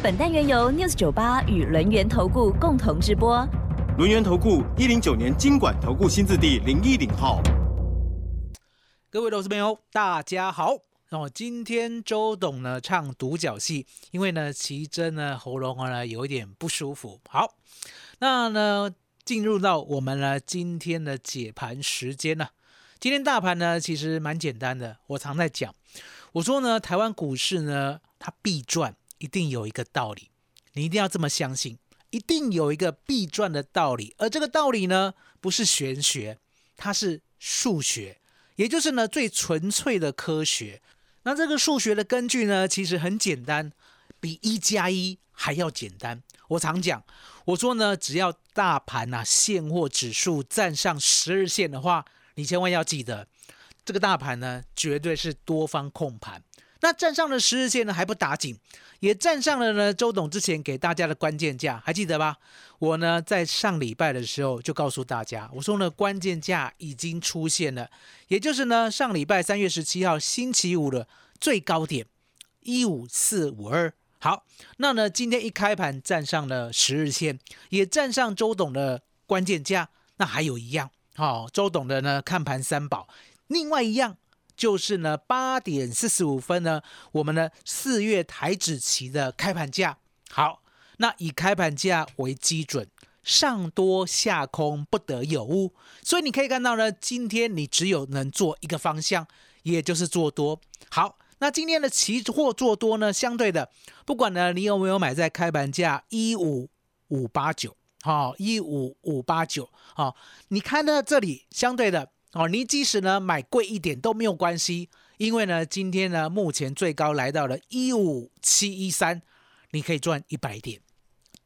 本单元由 News 九八与轮源投顾共同直播。轮源投顾一零九年经管投顾新字第零一零号。各位投资朋友，大家好。哦，今天周董呢唱独角戏，因为呢奇珍呢喉咙呢有一点不舒服。好，那呢进入到我们呢今天的解盘时间呢。今天大盘呢其实蛮简单的，我常在讲，我说呢台湾股市呢它必赚，一定有一个道理，你一定要这么相信。一定有一个必赚的道理，而这个道理呢，不是玄学，它是数学，也就是呢最纯粹的科学。那这个数学的根据呢，其实很简单，比一加一还要简单。我常讲，我说呢，只要大盘呐现货指数站上十日线的话，你千万要记得，这个大盘呢绝对是多方控盘。那站上了十日线呢还不打紧，也站上了呢周董之前给大家的关键价，还记得吧？我呢在上礼拜的时候就告诉大家，我说呢关键价已经出现了，也就是呢上礼拜三月十七号星期五的最高点一五四五二。好，那呢今天一开盘站上了十日线，也站上周董的关键价。那还有一样，好，周董的呢看盘三宝，另外一样。就是呢，八点四十五分呢，我们呢四月台指期的开盘价。好，那以开盘价为基准，上多下空不得有误。所以你可以看到呢，今天你只有能做一个方向，也就是做多。好，那今天的期货做多呢，相对的，不管呢你有没有买在开盘价一五五八九，好，一五五八九，好，你看到这里相对的。哦，你即使呢买贵一点都没有关系，因为呢今天呢目前最高来到了一五七一三，你可以赚一百点，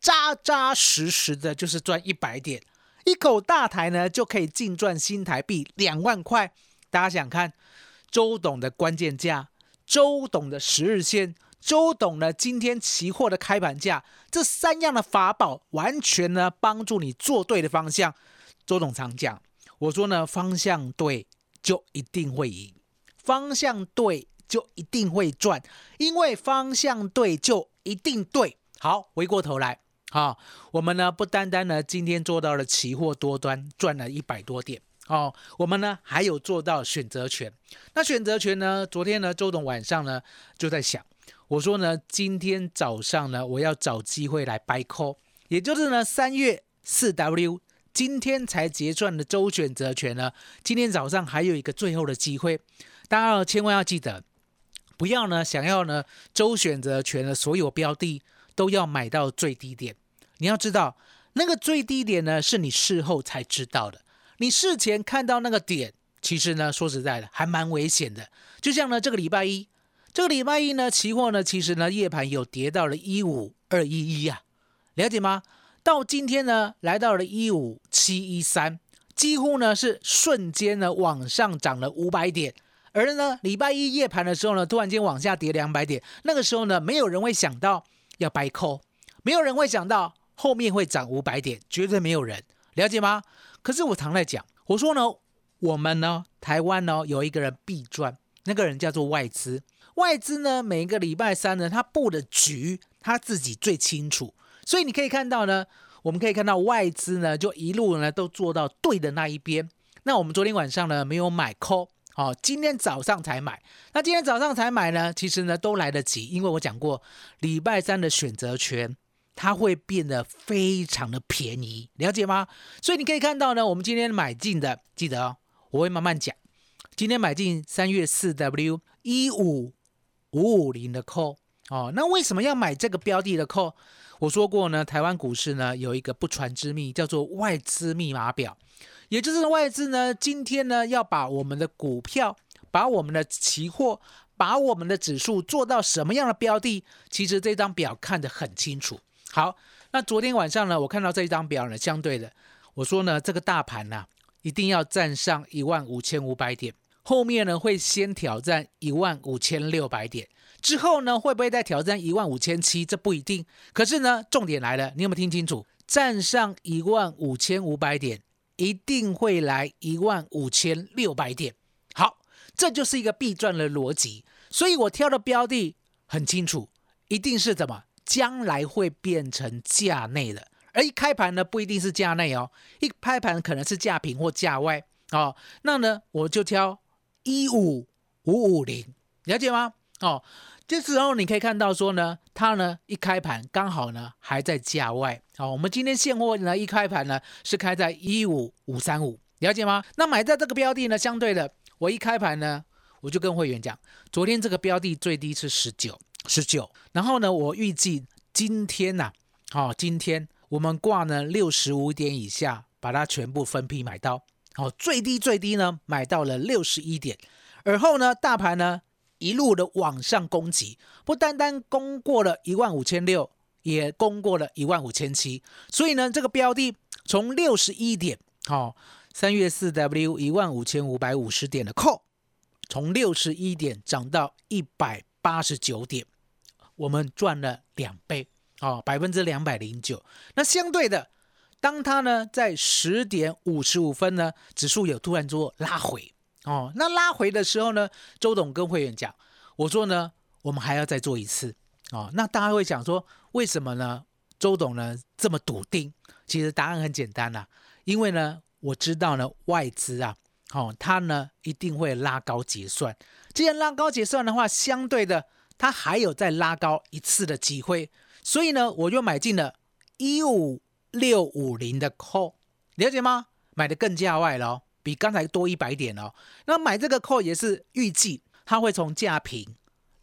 扎扎实实的就是赚一百点，一口大台呢就可以净赚新台币两万块。大家想看周董的关键价，周董的十日线，周董呢今天期货的开盘价，这三样的法宝完全呢帮助你做对的方向。周董常讲。我说呢，方向对就一定会赢，方向对就一定会赚，因为方向对就一定对。好，回过头来，好，我们呢不单单呢今天做到了期货多端赚了一百多点，哦，我们呢还有做到选择权。那选择权呢，昨天呢周董晚上呢就在想，我说呢今天早上呢我要找机会来 buy call，也就是呢三月四 W。今天才结算的周选择权呢，今天早上还有一个最后的机会，大家千万要记得，不要呢想要呢周选择权的所有标的都要买到最低点。你要知道，那个最低点呢是你事后才知道的，你事前看到那个点，其实呢说实在的还蛮危险的。就像呢这个礼拜一，这个礼拜一呢期货呢其实呢夜盘有跌到了一五二一一啊，了解吗？到今天呢，来到了一五七一三，几乎呢是瞬间呢往上涨了五百点，而呢礼拜一夜盘的时候呢，突然间往下跌两百点，那个时候呢，没有人会想到要掰扣，没有人会想到后面会涨五百点，绝对没有人了解吗？可是我常在讲，我说呢，我们呢，台湾呢有一个人必赚，那个人叫做外资，外资呢每一个礼拜三呢，他布的局他自己最清楚。所以你可以看到呢，我们可以看到外资呢，就一路呢都做到对的那一边。那我们昨天晚上呢没有买 call，哦，今天早上才买。那今天早上才买呢，其实呢都来得及，因为我讲过，礼拜三的选择权它会变得非常的便宜，了解吗？所以你可以看到呢，我们今天买进的，记得哦，我会慢慢讲。今天买进三月四 W 一五五五零的 call，哦，那为什么要买这个标的的 call？我说过呢，台湾股市呢有一个不传之秘，叫做外资密码表，也就是外资呢今天呢要把我们的股票、把我们的期货、把我们的指数做到什么样的标的，其实这张表看得很清楚。好，那昨天晚上呢，我看到这一张表呢，相对的，我说呢，这个大盘呢、一定要站上一万五千五百点，后面呢会先挑战一万五千六百点，之后呢会不会再挑战一万五千七？这不一定。可是呢，重点来了，你有没有听清楚？站上一万五千五百点，一定会来一万五千六百点。好，这就是一个必赚的逻辑。所以我挑的标的很清楚，一定是怎么将来会变成价内的，而一开盘呢不一定是价内哦，一开盘可能是价平或价外哦。那呢我就挑一五五五零，了解吗？哦，这时候你可以看到说呢，它呢一开盘刚好呢还在价外。好、我们今天现货呢一开盘呢是开在一五五三五，了解吗？那买在这个标的呢，相对的，我一开盘呢我就跟会员讲，昨天这个标的最低是十九，十九，然后呢我预计今天呐、好、今天我们挂呢六十五点以下，把它全部分批买到，好、最低最低呢买到了六十一点，而后呢大盘呢一路的往上攻击，不单单攻过了一万五千六，也攻过了一万五千七，所以呢这个标的从六十一点，好、三月四 W 一万五千五百五十点的扣，从六十一点涨到一百八十九点，我们赚了两倍，哦，百分之两百零九。那相对的，当它呢在十点五十五分呢，指数有突然做拉回，哦，那拉回的时候呢，周董跟会员讲，我说呢，我们还要再做一次，哦，那大家会想说，为什么呢？周董呢这么笃定？其实答案很简单啦、因为呢，我知道呢外资啊，哦，它呢一定会拉高结算。既然拉高结算的话，相对的它还有再拉高一次的机会，所以呢，我就买进了一五六五零的 call，了解吗？买的更价外了，比刚才多一百点哦。那买这个 call 也是预计它会从价平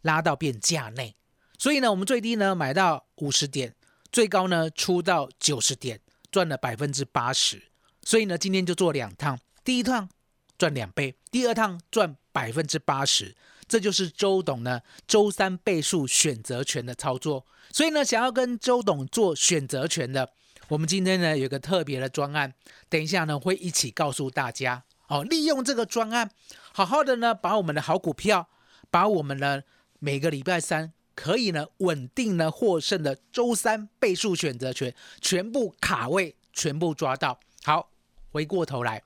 拉到变价内，所以呢，我们最低呢买到五十点，最高呢出到九十点，赚了百分之八十。所以呢，今天就做两趟，第一趟赚两倍，第二趟赚百分之八十。这就是周董呢周三倍数选择权的操作。所以呢，想要跟周董做选择权的，我们今天呢有个特别的专案，等一下呢会一起告诉大家哦。利用这个专案，好好的呢把我们的好股票，把我们呢每个礼拜三可以呢稳定呢获胜的周三倍数选择权全部卡位，全部抓到。好，回过头来，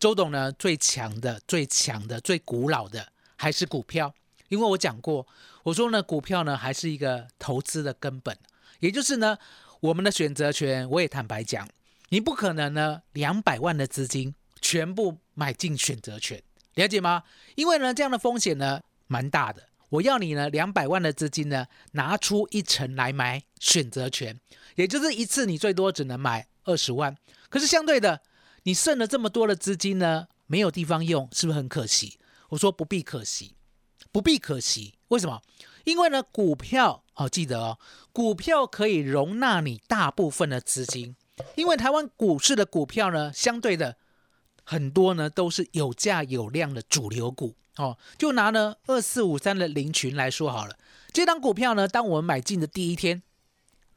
周董呢最强的、最强的、最古老的还是股票，因为我讲过，我说呢股票呢还是一个投资的根本，也就是呢我们的选择权，我也坦白讲，你不可能呢两百万的资金全部买进选择权，了解吗？因为呢这样的风险呢蛮大的。我要你呢两百万的资金呢拿出一成来买选择权，也就是一次你最多只能买二十万。可是相对的，你剩了这么多的资金呢，没有地方用，是不是很可惜？我说不必可惜，不必可惜。为什么？因为呢，股票哦，记得哦，股票可以容纳你大部分的资金，因为台湾股市的股票呢，相对的很多呢都是有价有量的主流股哦。就拿呢二四五三的林群来说好了，这张股票呢，当我们买进的第一天，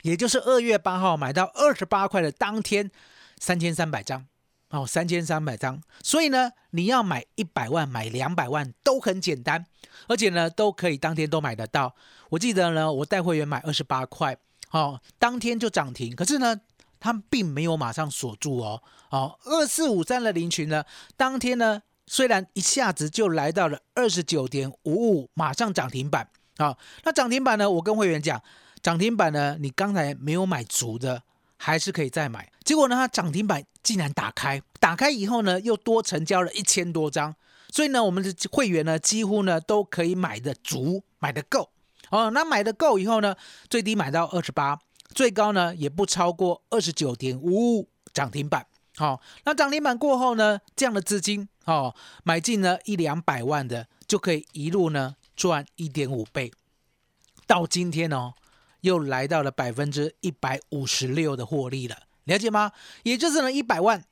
也就是二月八号买到二十八块的当天，三千三百张。哦，三千三百张，所以呢，你要买一百万、买两百万都很简单，而且呢，都可以当天都买得到。我记得呢，我带会员买二十八块，哦，当天就涨停，可是呢，他们并没有马上锁住哦。哦，二四五三的林群呢，当天呢，虽然一下子就来到了二十九点五五，马上涨停板啊、哦。那涨停板呢，我跟会员讲，涨停板呢，你刚才没有买足的。还是可以再买，结果呢，它涨停板竟然打开，打开以后呢，又多成交了一千多张，所以呢，我们的会员呢，几乎呢都可以买的足，买的够哦。那买的够以后呢，最低买到二十八，最高呢也不超过二十九点五五涨停板。好、那涨停板过后呢，这样的资金哦，买进呢一两百万的，就可以一路呢赚一点五倍，到今天哦。又来到了百分之一百五十六的获利了，了解吗？也就是呢，一百万，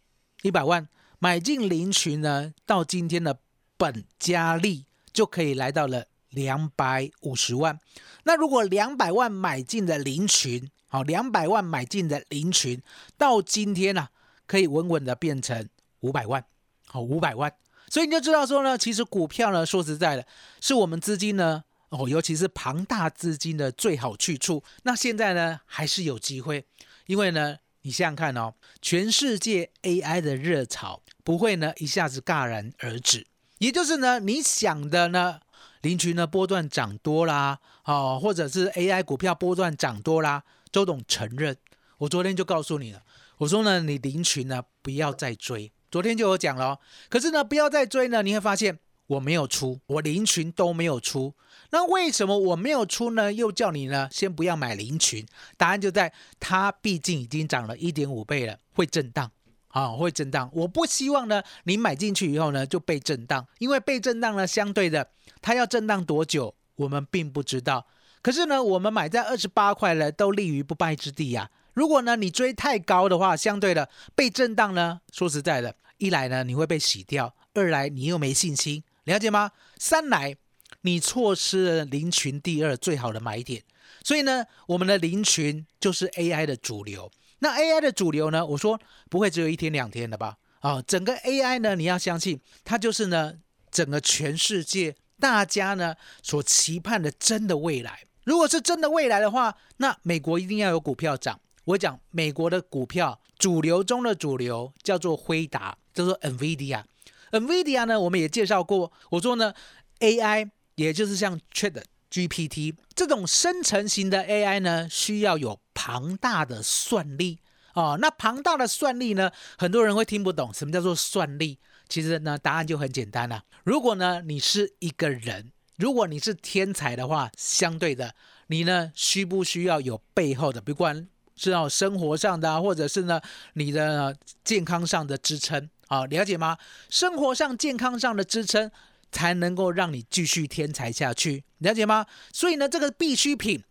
一百万买进林群呢，到今天的本加利就可以来到了两百五十万。那如果两百万买进的林群，好，两百万买进的林群，到今天呢、可以稳稳的变成五百万，好，五百万。所以你就知道说呢，其实股票呢，说实在的，是我们资金呢，哦，尤其是庞大资金的最好去处。那现在呢，还是有机会，因为呢，你想想看哦，全世界 AI 的热潮不会呢一下子戛然而止，也就是呢，你想的呢，林群呢波段涨多啦，哦，或者是 AI 股票波段涨多啦，周董承认，我昨天就告诉你了，我说呢，你林群呢不要再追。昨天就有讲了、可是呢，不要再追呢，你会发现我没有出，我林群都没有出。那为什么我没有出呢？又叫你呢先不要买林群，答案就在它毕竟已经涨了一点五倍了，会震荡啊，会震荡。我不希望呢你买进去以后呢就被震荡，因为被震荡呢相对的它要震荡多久我们并不知道。可是呢，我们买在二十八块了，都立于不败之地呀、如果呢你追太高的话，相对的被震荡呢，说实在的，一来呢你会被洗掉，二来你又没信心，了解吗？三来你错失了林群第二最好的买点，所以呢，我们的林群就是 AI 的主流。那 AI 的主流呢，我说不会只有一天两天的吧？啊，整个 AI 呢，你要相信它就是呢整个全世界大家呢所期盼的真的未来。如果是真的未来的话，那美国一定要有股票涨。我讲美国的股票主流中的主流叫做辉达，叫做 NVIDIA。NVIDIA 呢，我们也介绍过，我说呢 AI 也就是像 Chat GPT 这种生成型的 AI 呢，需要有庞大的算力哦。那庞大的算力呢，很多人会听不懂什么叫做算力。其实呢，答案就很简单了、如果呢你是一个人，如果你是天才的话，相对的，你呢需不需要有背后的，不管是要生活上的、或者是呢你的、健康上的支撑啊，了解吗？生活上、健康上的支撑，才能够让你继续天才下去，了解吗？所以呢，这个必需品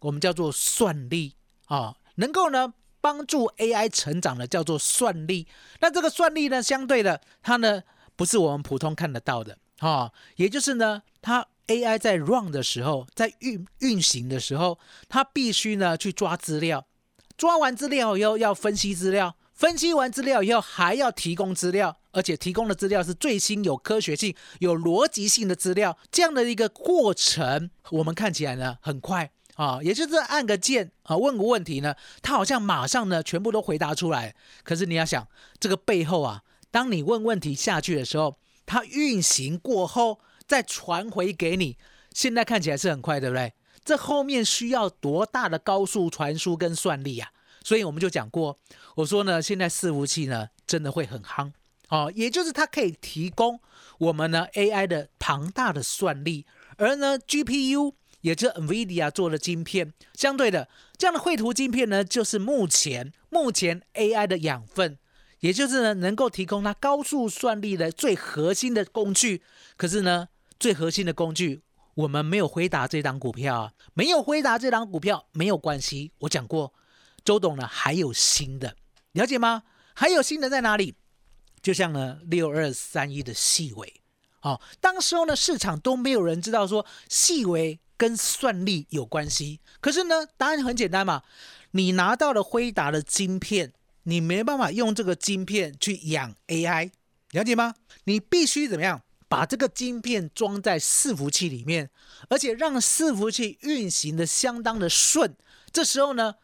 我们叫做算力啊，能够呢帮助 AI 成长的叫做算力。那这个算力呢，相对的，它呢不是我们普通看得到的啊，也就是呢，它 AI 在 run 的时候，在运运行的时候，它必须呢去抓资料，抓完资料以后要分析资料，分析完资料以后还要提供资料，而且提供的资料是最新、有科学性、有逻辑性的资料。这样的一个过程，我们看起来呢很快啊，也就是按个键啊，问个问题呢，它好像马上呢全部都回答出来。可是你要想，这个背后啊，当你问问题下去的时候，它运行过后再传回给你，现在看起来是很快，对不对？这后面需要多大的高速传输跟算力啊？所以我们就讲过，我说呢，现在伺服器呢真的会很夯哦，也就是它可以提供我们呢 AI 的庞大的算力，而呢 GPU 也就是 NVIDIA 做的晶片，相对的这样的绘图晶片呢，就是目前目前 AI 的养分，也就是呢能够提供它高速算力的最核心的工具。可是呢，最核心的工具我们没有回答这档股票啊，没有回答这档股票没有关系，我讲过。周董呢还有新的，了解吗？还有新的在哪里？就像呢六二三一的细微，哦，当时候呢市场都没有人知道说细微跟算力有关系。可是呢，答案很简单嘛，你拿到了辉达的晶片，你没办法用这个晶片去养 AI，了解吗？你必须怎么样？把这个晶片装在伺服器里面，而且让伺服器运行的相当的顺。这时候呢，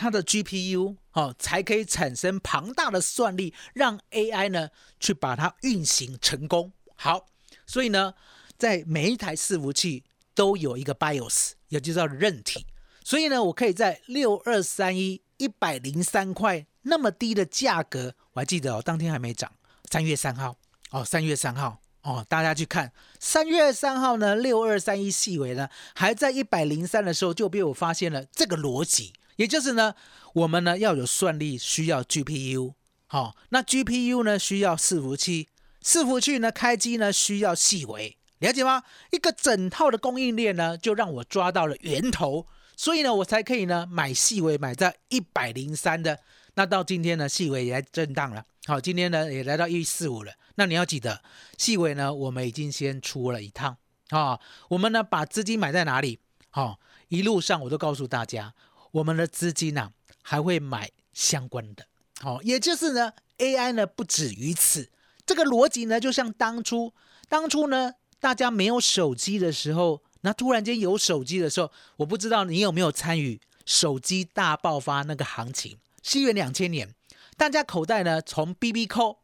它的 GPU 哦才可以产生庞大的算力，让 AI 呢去把它运行成功。好，所以呢，在每一台伺服器都有一个 BIOS，也就叫韧体。所以呢，我可以在六二三一一百零三块那么低的价格，我还记得哦，当天还没涨，三月三号哦，三月三号。哦，大家去看三月三号呢，六二三一细微呢还在一百零三的时候，就被我发现了这个逻辑，也就是呢，我们呢要有算力，需要 GPU，好、哦，那 GPU 呢需要伺服器，伺服器呢开机呢需要细微，了解吗？一个整套的供应链呢，就让我抓到了源头，所以呢，我才可以呢买细微，买在一百零三的，那到今天呢，细微也震荡了，好，今天呢也来到一四五了。那你要记得，细微呢，我们已经先出了一趟啊。我们呢把资金买在哪里？好、一路上我都告诉大家，我们的资金呢、还会买相关的。好、也就是呢，AI 呢不止于此。这个逻辑呢，就像当初当初呢，大家没有手机的时候，那突然间有手机的时候，我不知道你有没有参与手机大爆发那个行情。西元两千年，大家口袋呢从 BB 扣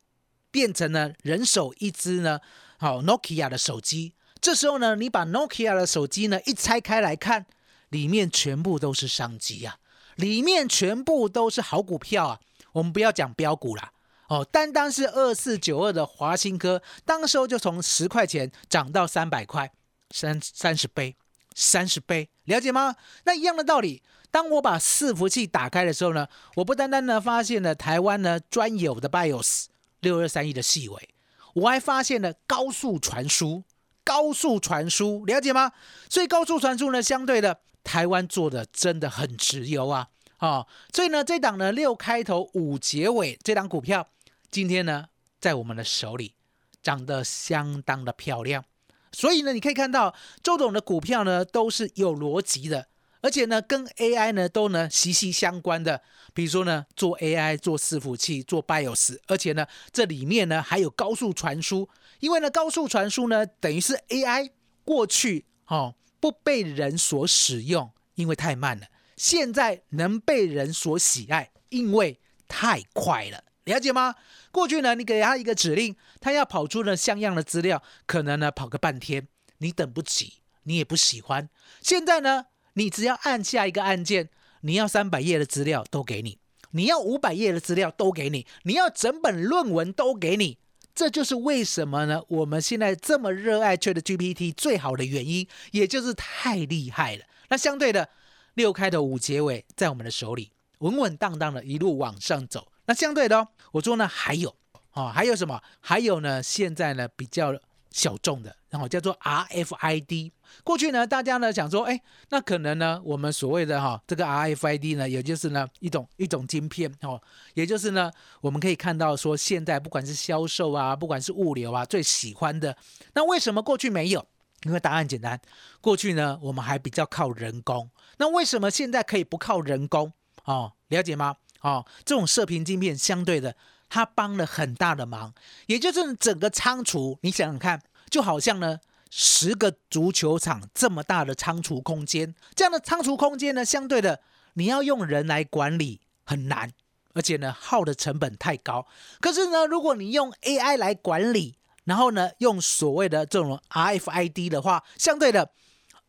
变成了人手一只呢，好 Nokia 的手机。这时候呢，你把 Nokia 的手机呢一拆开来看，里面全部都是商机啊，里面全部都是好股票啊。我们不要讲标股啦，哦，单单是二四九二的华新科，当时候就从十块钱涨到三百块，三三十倍，三十倍，了解吗？那一样的道理，当我把伺服器打开的时候呢，我不单单呢发现了台湾呢专有的 BIOS 六二三一的细微，我还发现了高速传输，高速传输，了解吗？所以高速传输呢，相对的台湾做的真的很直优啊。哦，所以呢，这档呢六开头五结尾这档股票，今天呢在我们的手里涨得相当的漂亮。所以呢，你可以看到周董的股票呢都是有逻辑的，而且呢跟 AI 呢都呢息息相关的。比如说呢做 AI 做伺服器做 BIOS，而且呢这里面呢还有高速传输，因为呢高速传输呢等于是 AI 过去哦不被人所使用，因为太慢了。现在能被人所喜爱，因为太快了，了解吗？过去呢，你给他一个指令，他要跑出呢像样的资料，可能呢跑个半天，你等不及，你也不喜欢。现在呢，你只要按下一个按键，你要三百页的资料都给你，你要五百页的资料都给你，你要整本论文都给你。这就是为什么呢？我们现在这么热爱 Chat GPT 最好的原因，也就是太厉害了。那相对的。六开的五结尾在我们的手里，稳稳当当的一路往上走。那相对的、哦，我说呢还有哦，还有什么？还有呢？现在呢比较小众的，然后叫做 RFID。过去呢，大家呢想说，哎，那可能呢，我们所谓的哈这个 RFID 呢，也就是呢一种一种晶片哦，也就是呢我们可以看到说，现在不管是销售啊，不管是物流啊，最喜欢的。那为什么过去没有？因为答案简单，过去呢我们还比较靠人工。那为什么现在可以不靠人工？哦，了解吗？哦，这种射频晶片相对的，它帮了很大的忙。也就是整个仓储，你想想看，就好像呢十个足球场这么大的仓储空间，这样的仓储空间呢，相对的你要用人来管理很难，而且呢耗的成本太高。可是呢，如果你用 AI 来管理，然后呢用所谓的这种 RFID 的话，相对的。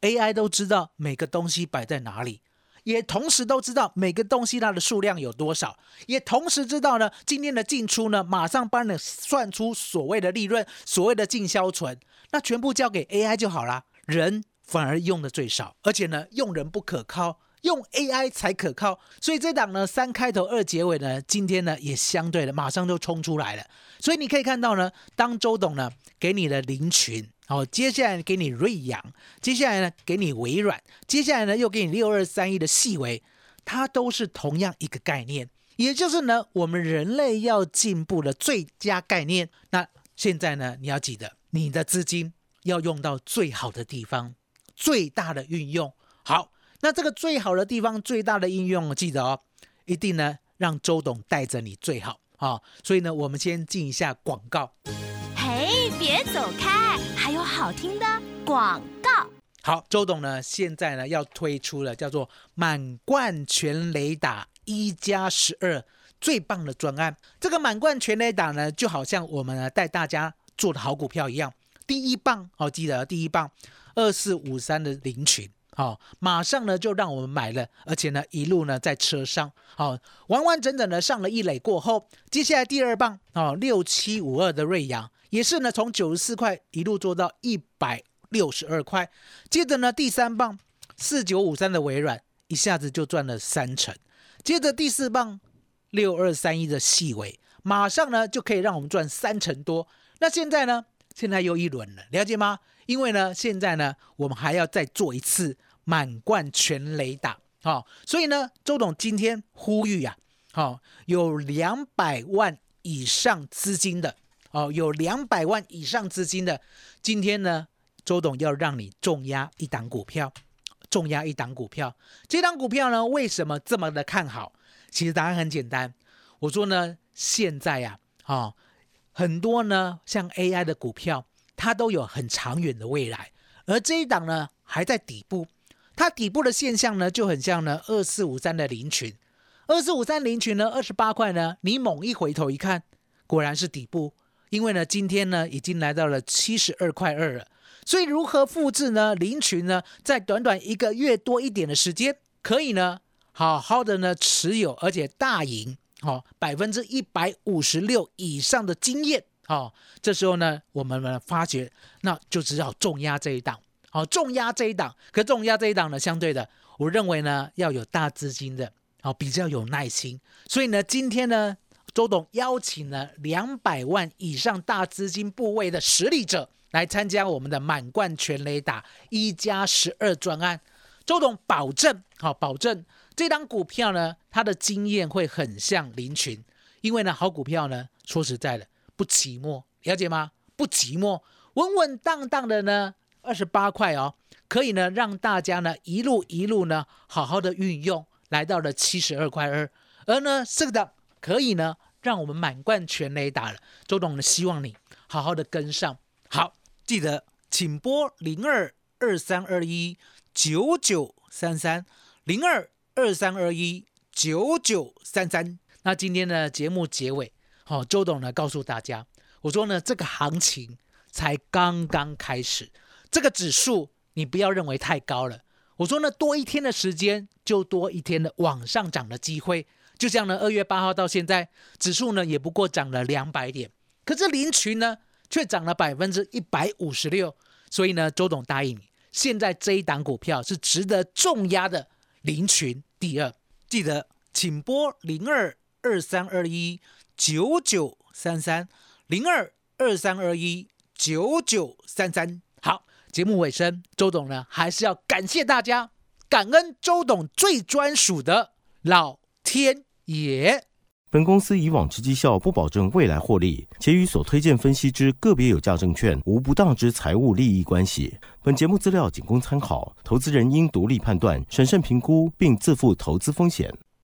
AI 都知道每个东西摆在哪里，也同时都知道每个东西它的数量有多少，也同时知道呢今天的进出呢，马上帮你算出所谓的利润，所谓的进销存，那全部交给 AI 就好啦。人反而用的最少，而且呢用人不可靠，用 AI 才可靠。所以这档呢三开头二结尾呢，今天呢也相对的马上就冲出来了。所以你可以看到呢，当周董呢给你的林群。好，接下来给你瑞阳，接下来呢给你微软，接下来呢又给你六二三一的细微，它都是同样一个概念，也就是呢我们人类要进步的最佳概念。那现在呢你要记得，你的资金要用到最好的地方，最大的运用。好，那这个最好的地方，最大的应用，记得哦，一定呢让周董带着你最好啊。所以呢，我们先进一下广告。嘿，别走开，还有好听的广告。好，周董呢，现在呢要推出了叫做满贯全雷达一加十二最棒的专案。这个满贯全雷达呢，就好像我们呢带大家做的好股票一样。第一棒，哦，记得第一棒二四五三的零群，好，马上呢就让我们买了，而且呢一路呢在车上，好，完完整整的上了一垒过后，接下来第二棒，哦，六七五二的瑞阳。也是呢，从九十四块一路做到一百六十二块，接着呢，第三棒四九五三的微软一下子就赚了三成，接着第四棒六二三一的细微，马上呢就可以让我们赚三成多。那现在呢，现在又一轮了，了解吗？因为呢，现在呢，我们还要再做一次满贯全雷打，好，所以呢，周董今天呼吁呀，好，有两百万以上资金的。哦，有两百万以上资金的，今天呢，周董要让你重压一档股票，重压一档股票。这档股票呢，为什么这么的看好？其实答案很简单，我说呢，现在呀，啊，很多呢像 AI 的股票，它都有很长远的未来，而这一档呢还在底部，它底部的现象呢就很像呢二四五三的林群，二四五三林群呢二十八块呢，你猛一回头一看，果然是底部，因为呢今天呢已经来到了七十二块二了。所以如何复制呢？林群呢，在短短一个月多一点的时间，可以呢，好好的呢持有，而且大赢，哦百分之一百五十六以上的经验，哦，这时候呢，我们呢发觉，那就只好重压这一档，好重压这一档。可重压这一档呢，相对的，我认为呢，要有大资金的，好比较有耐心。所以呢，今天呢，周董邀请了两百万以上大资金部位的实力者。来参加我们的满贯全雷打一加十二专案，周董保证，好保证这档股票呢，它的经验会很像林群，因为呢，好股票呢，说实在的不寂寞，了解吗？不寂寞，稳稳当当的呢，二十八块哦，可以呢让大家呢一路一路呢好好的运用，来到了七十二块二，而呢这个可以呢让我们满贯全雷打了，周董呢希望你好好的跟上。好，记得请拨零二二三二一九九三三零二二三二一九九三三。那今天的节目结尾，好，周董呢告诉大家，我说呢这个行情才刚刚开始，这个指数你不要认为太高了。我说呢多一天的时间就多一天的往上涨的机会。就这样呢，二月八号到现在，指数呢也不过涨了两百点，可是林群呢？却涨了百分之一百五十六，所以呢，周董答应你，现在这一档股票是值得重压的林群第二，记得请拨零二二三二一九九三三零二二三二一九九三三。节目尾声，周董呢还是要感谢大家，感恩周董最专属的老天爷。本公司以往之绩效不保证未来获利，且与所推荐分析之个别有价证券无不当之财务利益关系。本节目资料仅供参考，投资人应独立判断、审慎评估，并自负投资风险。